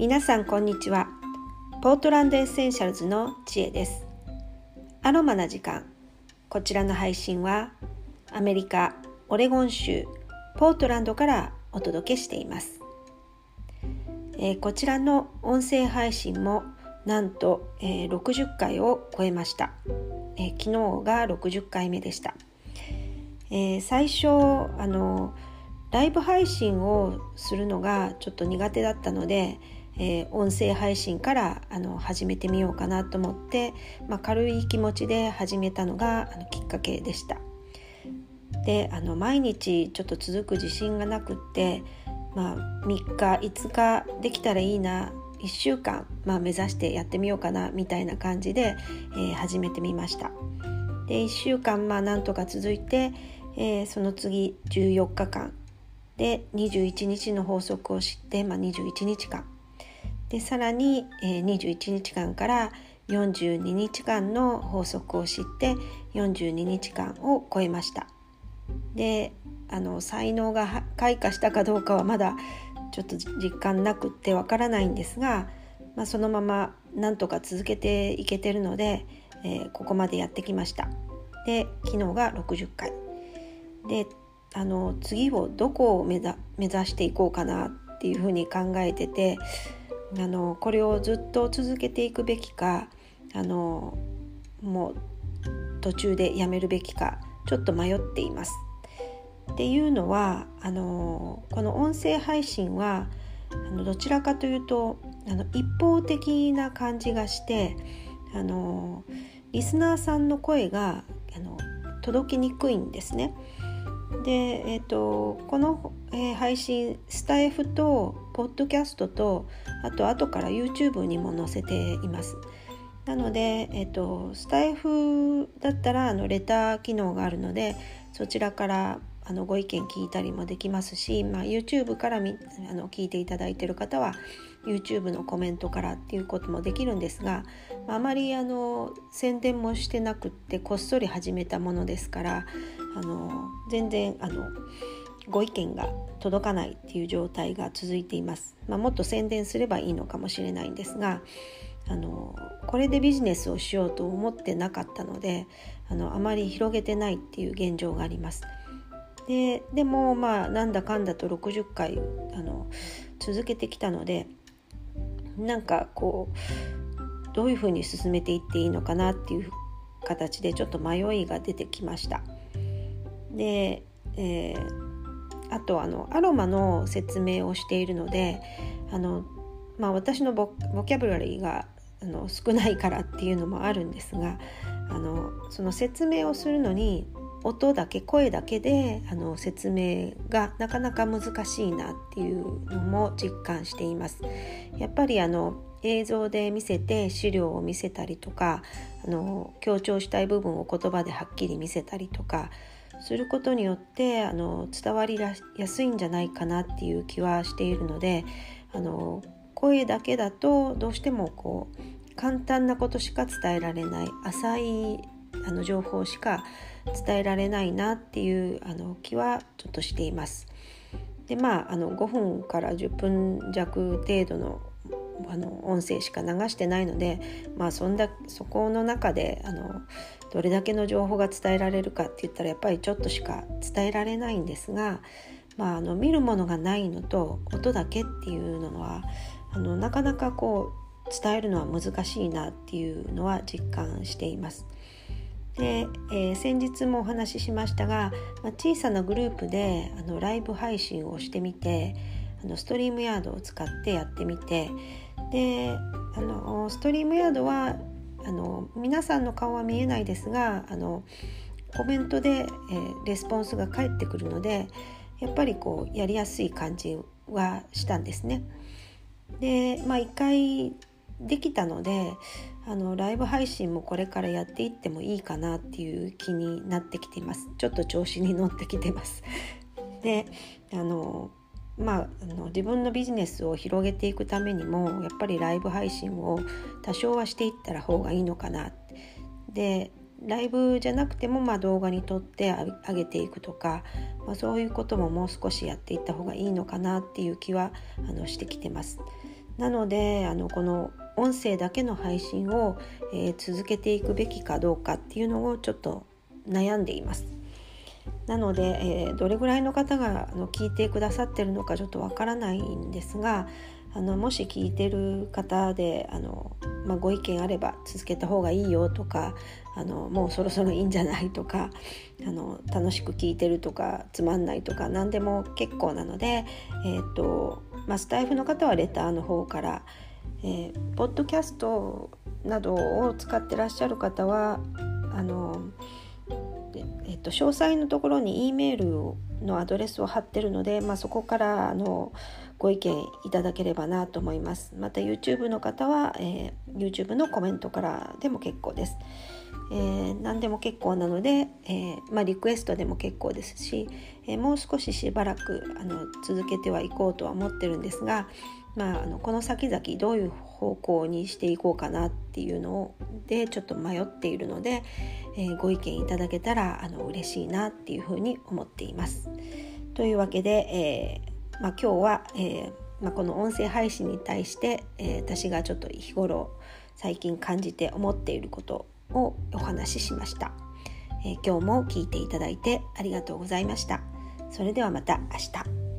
皆さんこんにちは。ポートランドエッセンシャルズの知恵です。アロマな時間。こちらの配信はアメリカオレゴン州ポートランドからお届けしています、えー、こちらの音声配信もなんと、えー、60回を超えました、えー、昨日が60回目でした、えー、最初あのライブ配信をするのがちょっと苦手だったのでえー、音声配信からあの始めてみようかなと思って、まあ、軽い気持ちで始めたのがあのきっかけでした。であの毎日ちょっと続く自信がなくって、まあ、3日5日できたらいいな1週間、まあ、目指してやってみようかなみたいな感じで、えー、始めてみました。で1週間まあなんとか続いて、えー、その次14日間で21日の法則を知って、まあ、21日間でさらに、えー、21日間から42日間の法則を知って42日間を超えました。であの才能が開花したかどうかはまだちょっと実感なくってわからないんですが、まあ、そのままなんとか続けていけてるので、えー、ここまでやってきました。で昨日が60回。であの次をどこを目指目指していこうかなっていうふうに考えててあのこれをずっと続けていくべきかあのもう途中でやめるべきかちょっと迷っています。っていうのはあのこの音声配信はあのどちらかというとあの一方的な感じがしてあのリスナーさんの声があの届きにくいんですね。で、えーと、この、えー、配信スタイフとポッドキャストとあと後から YouTube にも載せています。なので、えーと、スタイフだったらあのレター機能があるのでそちらからあのご意見聞いたりもできますし、まあ、YouTube からみあの聞いていただいている方は YouTube のコメントからっていうこともできるんですが、あ、まりあの宣伝もしてなくってこっそり始めたものですからあの全然あのご意見が届かないっていう状態が続いています、まあ、もっと宣伝すればいいのかもしれないんですがあのこれでビジネスをしようと思ってなかったのであのあまり広げてないっていう現状があります。ででもまあなんだかんだと60回あの続けてきたのでなんかこうどういうふうに進めていっていいのかなっていう形でちょっと迷いが出てきました。で、えー、あとあのアロマの説明をしているのであの、まあ、私のボキャブラリーがあの少ないからっていうのもあるんですがあのその説明をするのに音だけ声だけであの説明がなかなか難しいなっていうのも実感しています。やっぱりあの映像で見せて資料を見せたりとかあの強調したい部分を言葉ではっきり見せたりとかすることによってあの伝わりやすいんじゃないかなっていう気はしているのであの声だけだとどうしてもこう簡単なことしか伝えられない浅いあの情報しか伝えられないなっていうあの気はちょっとしています。でまああの5分から10分弱程度のあの音声しか流してないので、まあ、そんだそこの中であのどれだけの情報が伝えられるかって言ったらやっぱりちょっとしか伝えられないんですが、まあ、あの見るものがないのと音だけっていうのはあのなかなかこう伝えるのは難しいなっていうのは実感しています。で、えー、先日もお話ししましたが、まあ、小さなグループであのライブ配信をしてみてあのストリームヤードを使ってやってみてであのストリームヤードはあの皆さんの顔は見えないですがあのコメントで、えー、レスポンスが返ってくるのでやっぱりこうやりやすい感じはしたんですね。でまあ一回できたのであのライブ配信もこれからやっていってもいいかなっていう気になってきてますちょっと調子に乗ってきてますであのまあ、あの自分のビジネスを広げていくためにもやっぱりライブ配信を多少はしていったら方がいいのかなでライブじゃなくてもまあ動画に撮って上げていくとか、まあ、そういうことももう少しやっていった方がいいのかなっていう気はあのしてきてます。なのであのこの音声だけの配信を、えー、続けていくべきかどうかっていうのをちょっと悩んでいます。なので、えー、どれぐらいの方があの聞いてくださってるのかちょっとわからないんですがあのもし聞いてる方であの、まあ、ご意見あれば続けた方がいいよとかあのもうそろそろいいんじゃないとかあの楽しく聞いてるとかつまんないとか何でも結構なので、えーとまあ、スタイフの方はレターの方から、えー、ポッドキャストなどを使ってらっしゃる方はあのっと、詳細のところに E メールのアドレスを貼ってるので、まあ、そこからあのご意見いただければなと思います。また YouTube の方は、えー、YouTube のコメントからでも結構です、えー、何でも結構なので、えー、まあ、リクエストでも結構ですし、えもう少ししばらくあの続けてはいこうとは思ってるんですが、まあ、あのこの先々どういう方向にしていこうかなっていうのでちょっと迷っているので、えー、ご意見いただけたらあの嬉しいなっていうふうに思っています。というわけで、えー、まあ、今日は、えー、まあ、この音声配信に対して、え私がちょっと日頃最近感じて思っていることをお話ししました、え今日も聞いていただいてありがとうございました。それではまた明日。